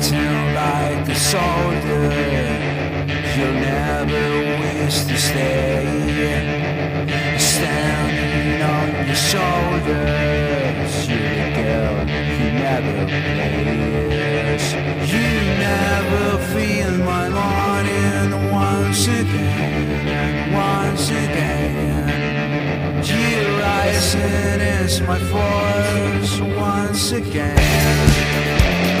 fights you like a soldier. You'll never wish to stay. Standing on your shoulders, you're the girl who never plays. You never feel my morning once again, once again. You rising is my force once again.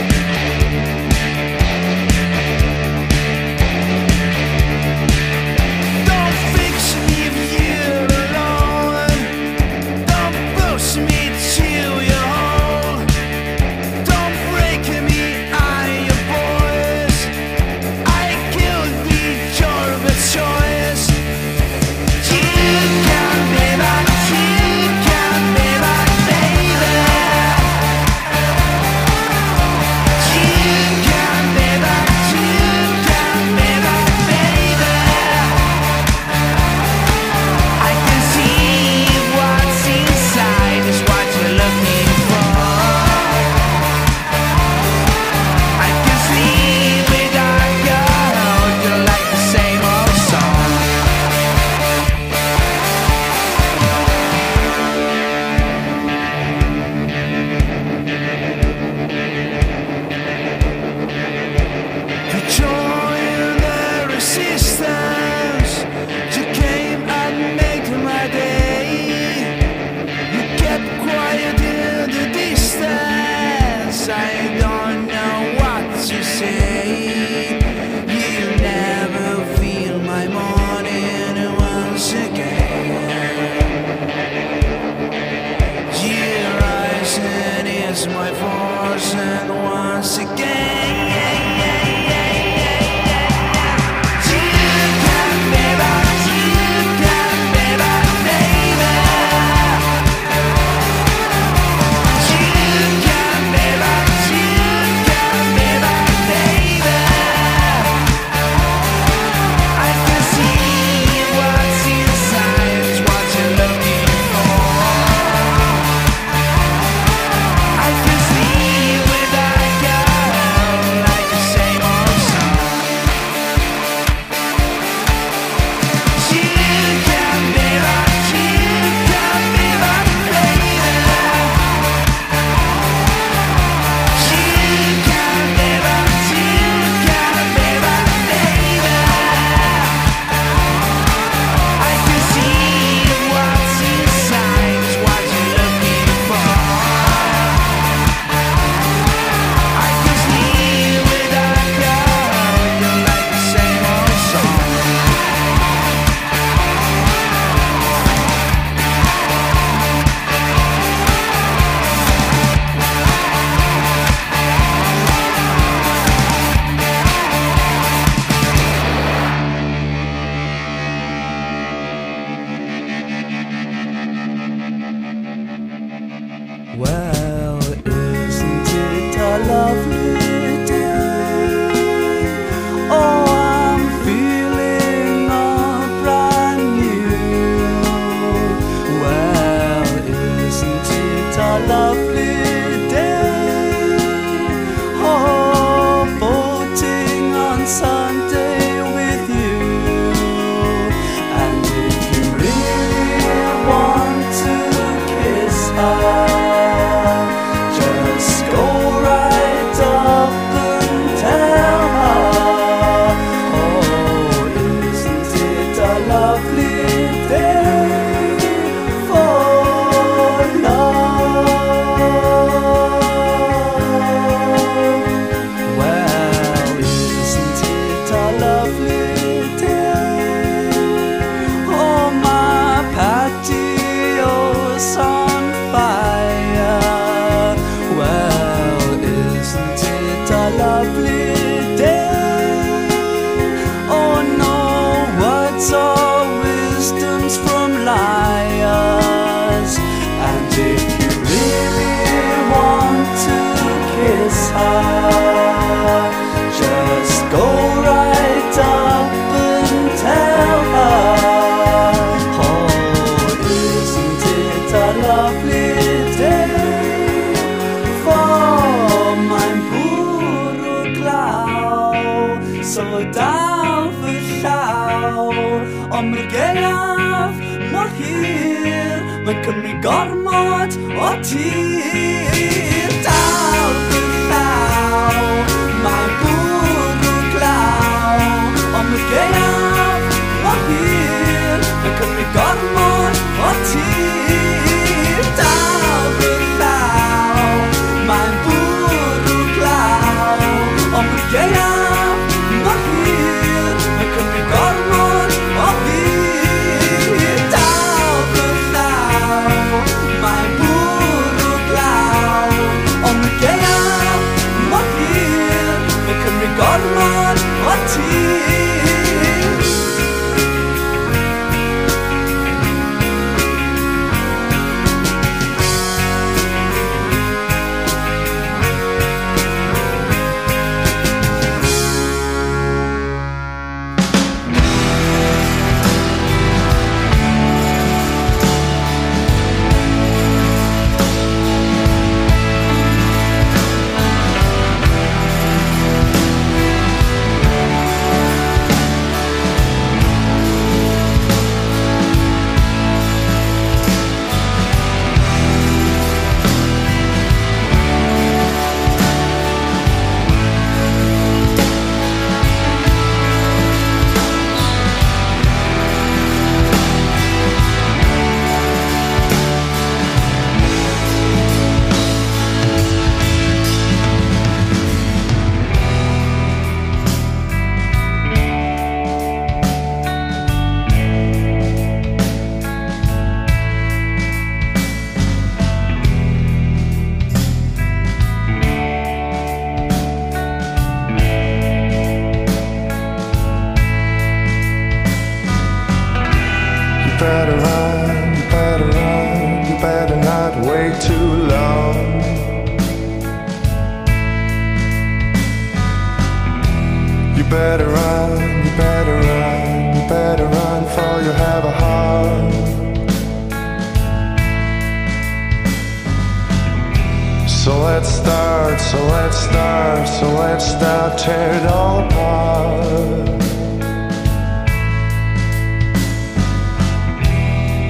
apart, so let's not tear it all apart.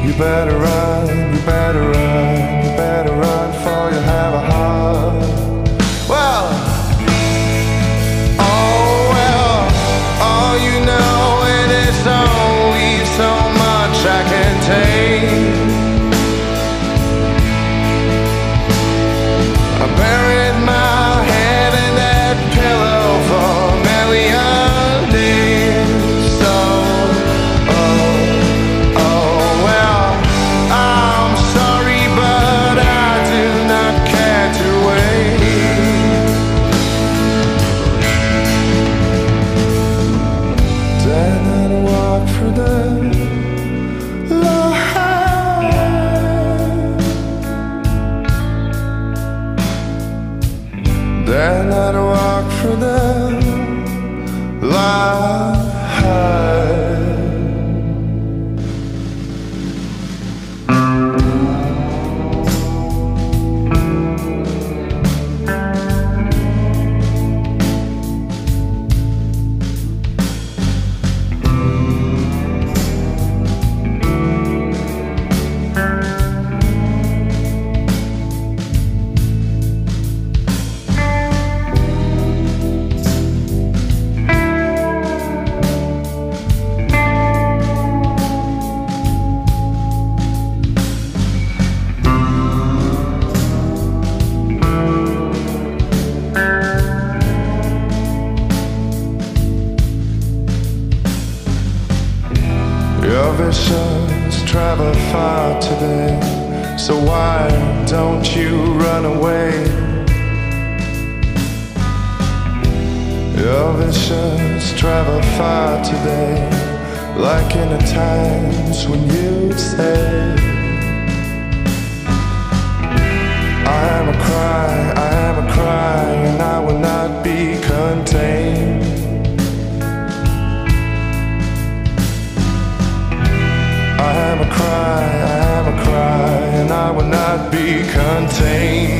You better run, you better run, you better run. So why don't you run away? Your visions travel far today, like in the times when you say, I am a cry, I am a cry, and I will not be contained. I am a cry, I be contained.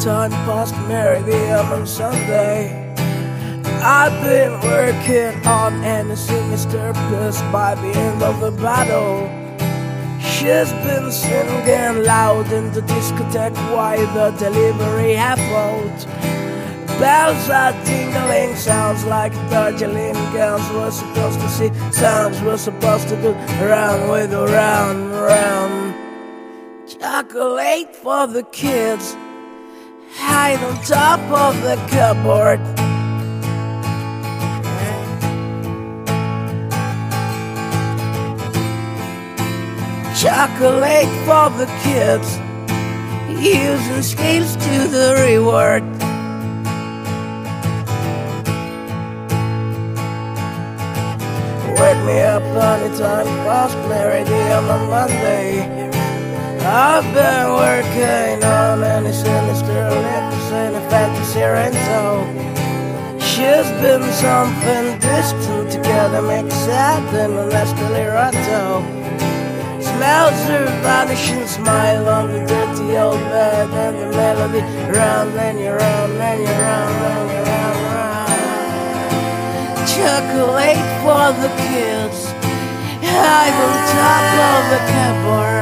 Anytime past Mary the on Sunday. I've been working on any sinister purpose by the end of the battle. She's been singing loud in the discotheque while the delivery happened. Bells are tingling, sounds like Darjeeling girls were supposed to see. Sounds were supposed to do round with a round, round. Chocolate for the kids, hide on top of the cupboard. Chocolate for the kids, using scales to the reward. Wake me up anytime past Day on a Monday. I've been working on any sinister lips and a fantasy rental. She's been something distant together, makes sad and a nestily rattle. Smells her vanishing smile on the dirty old bed and the melody round and you round and you round and you round, round. Chocolate for the kids, hide on top of the cupboard.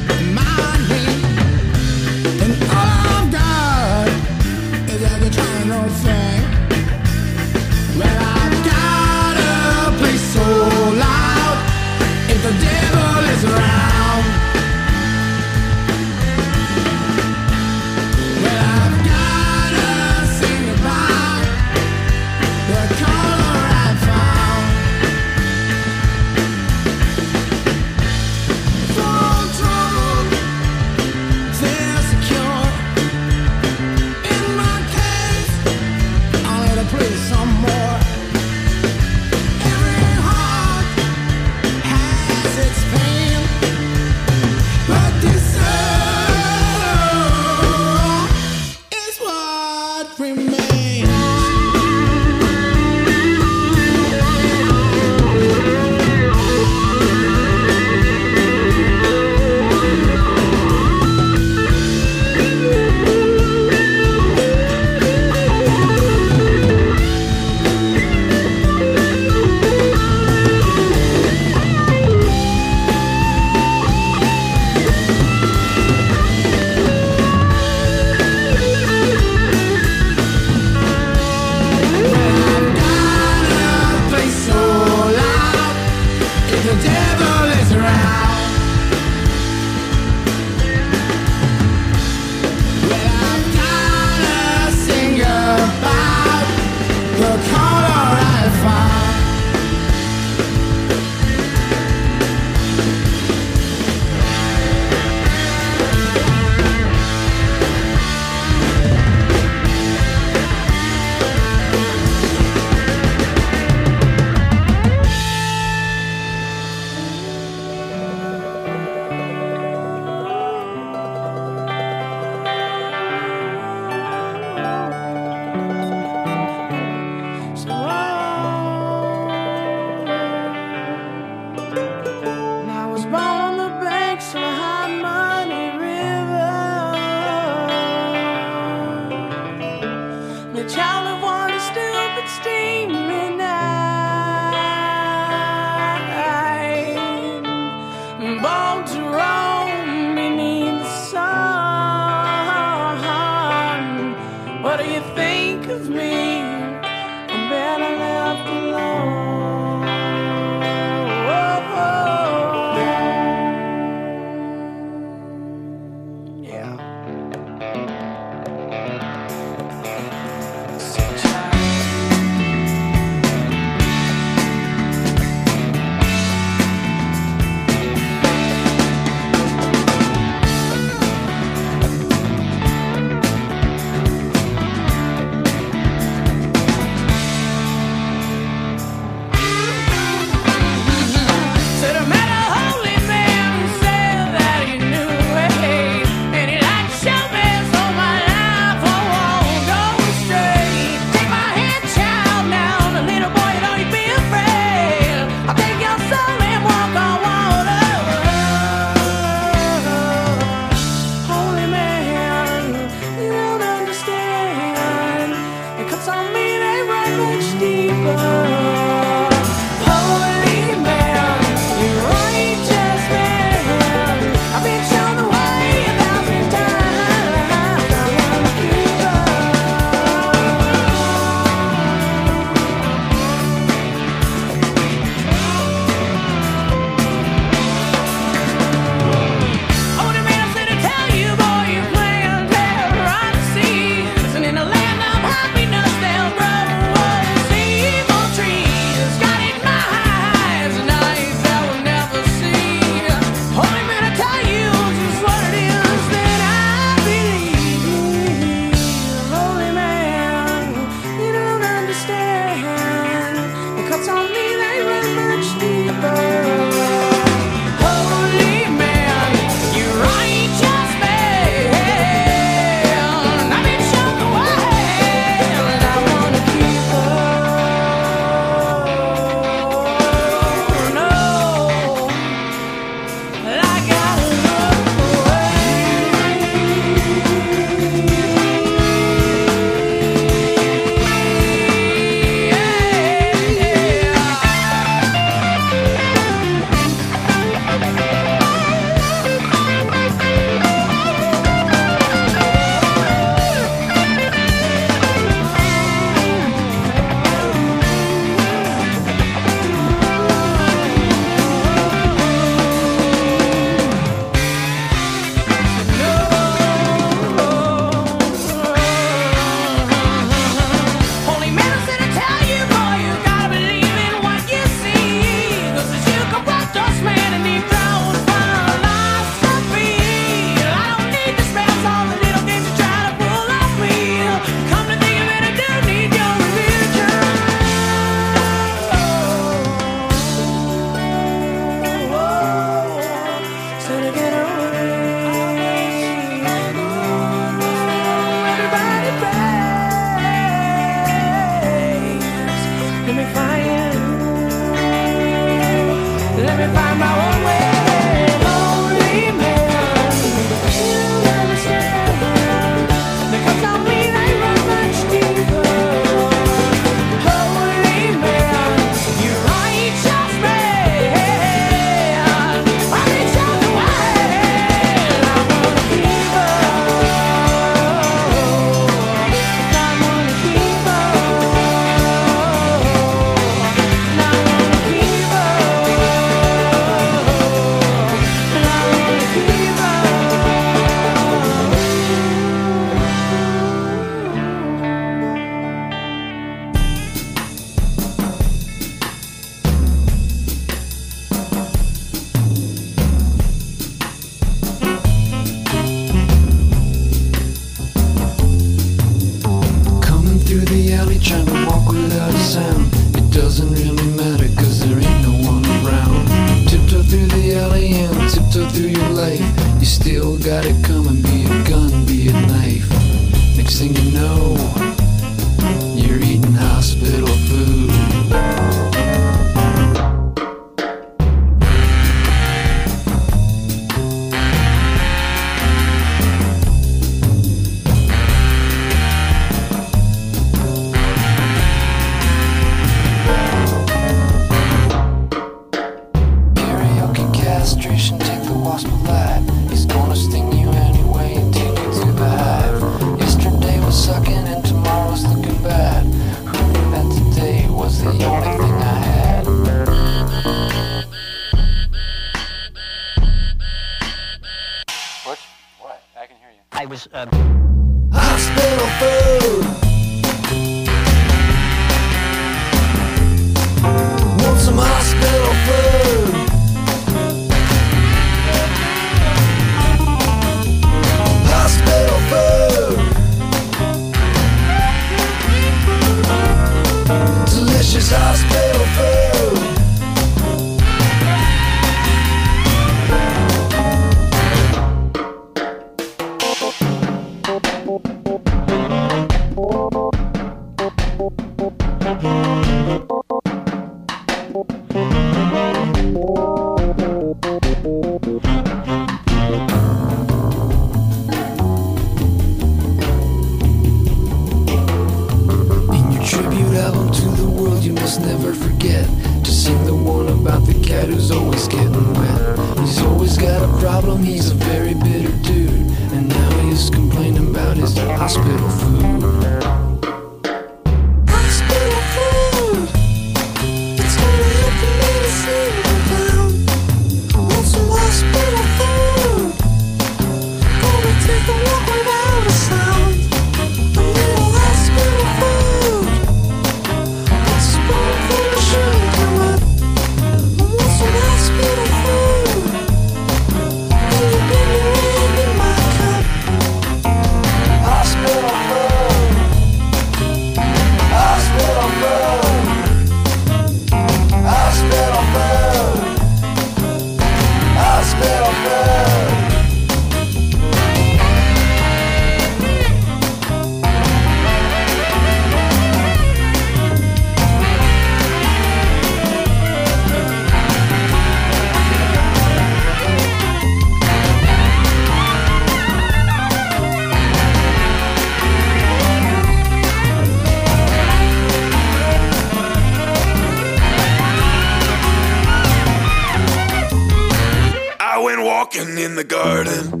the garden.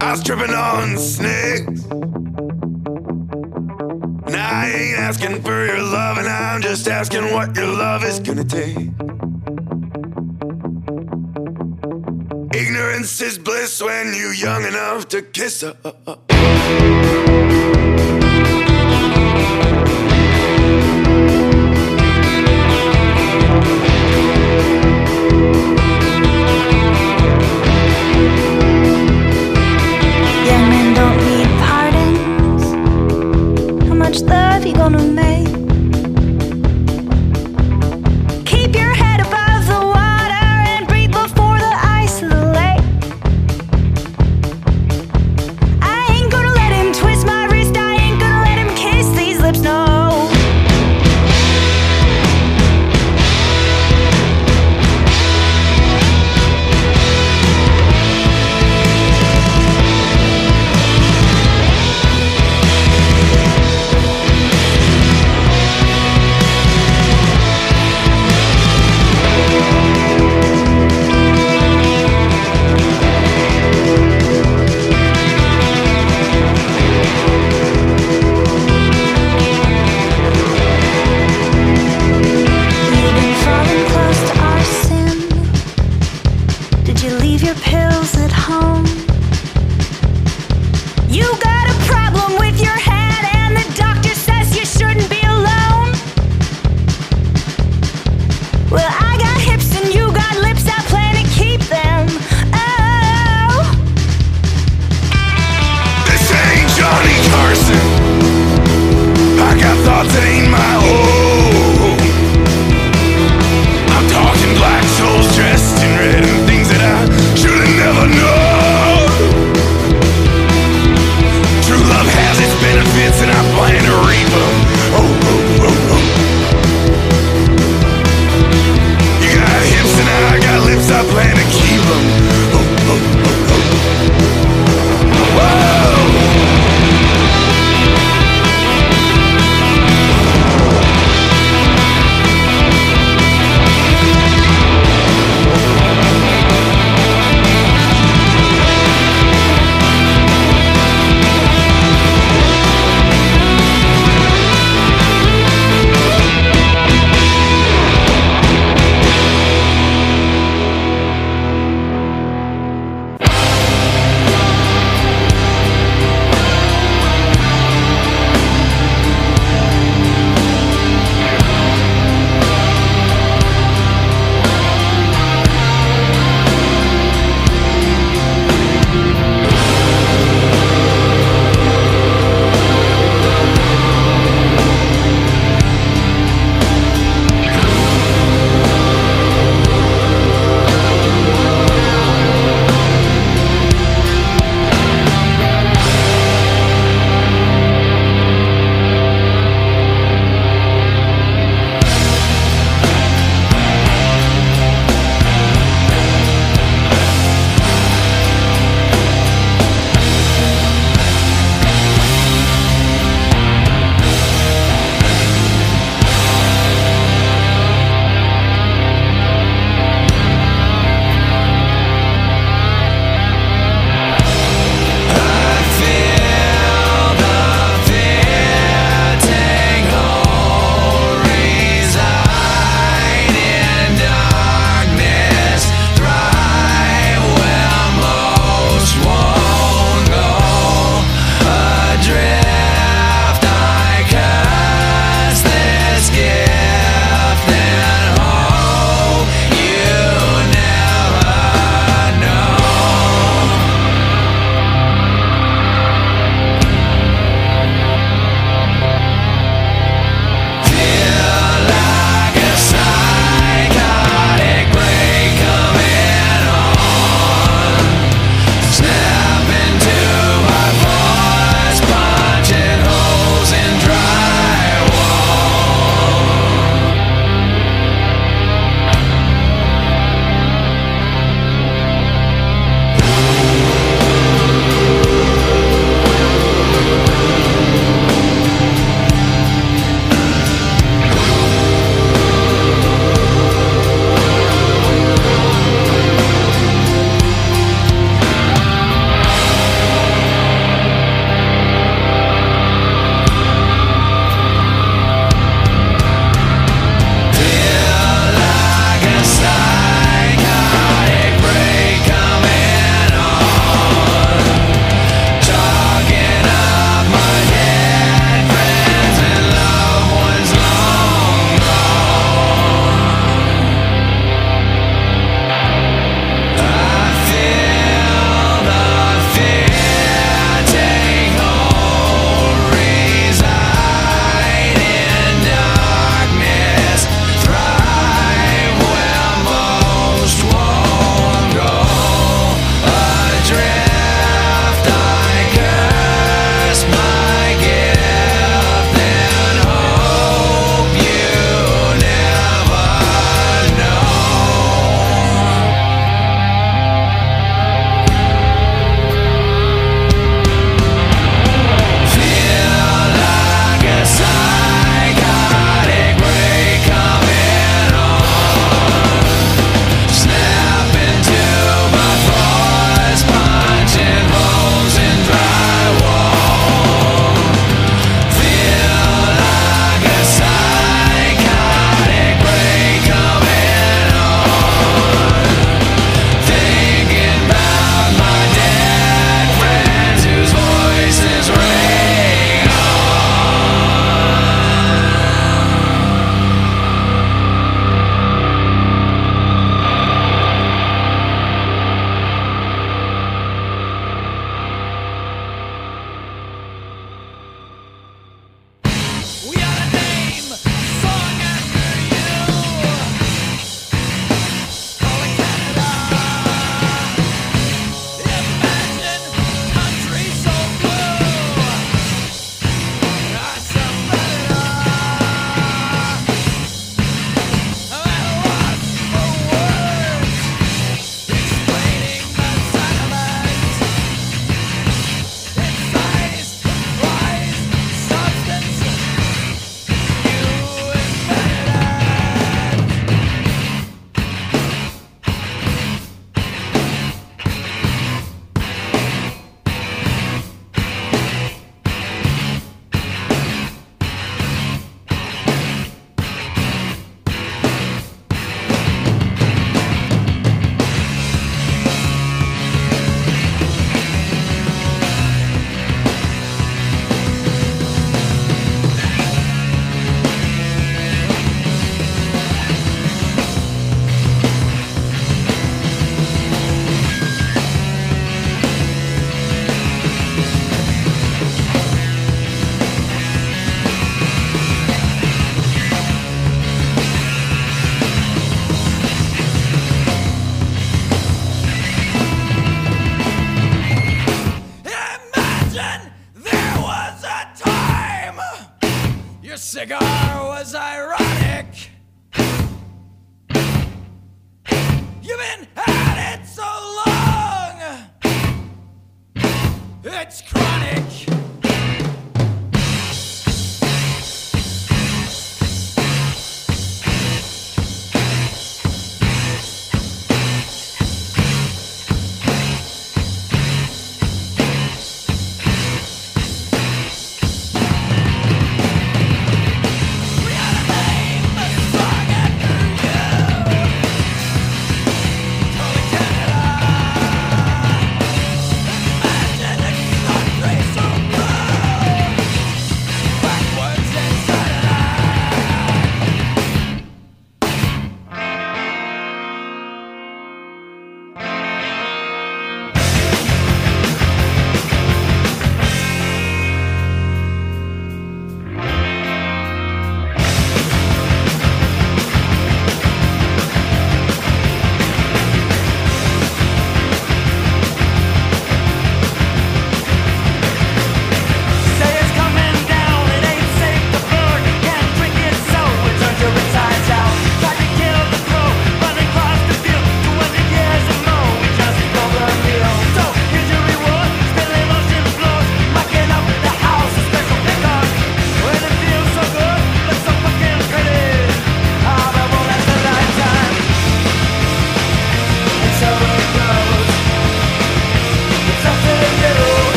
I was tripping on snakes. Now I ain't asking for your love, and I'm just asking what your love is gonna take. Ignorance is bliss when you're young enough to kiss up. much love you gonna make?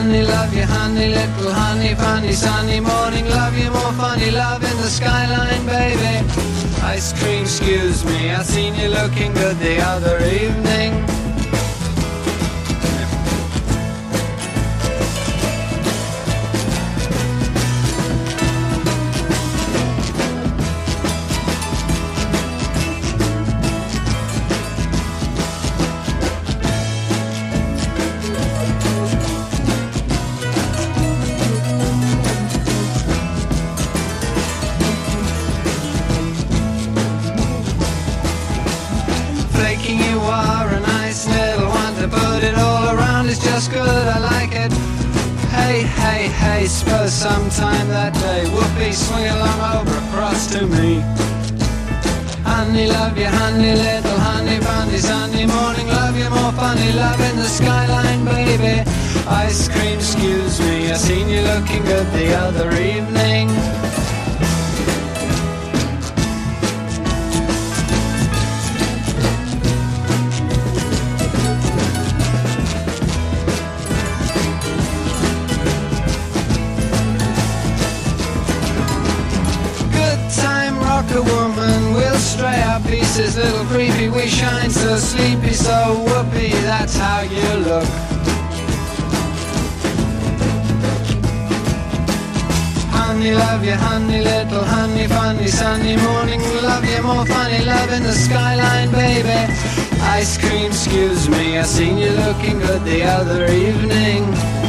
Honey, love you, honey, little honey, funny, sunny morning. Love you more funny, love in the skyline, baby. Ice cream, excuse me, I seen you looking good the other evening. Sometime that day Whoopee swing along over across to me. Honey, love you, honey, little honey bunny, Sunday morning, love you more funny, love in the skyline, baby. Ice cream, excuse me, I seen you looking good the other evening. Pieces, little creepy, we shine so sleepy, so whoopee, that's how you look. Honey, love you, honey, little honey, funny, sunny morning, love you more funny, love in the skyline, baby. Ice cream, excuse me, I seen you looking good the other evening.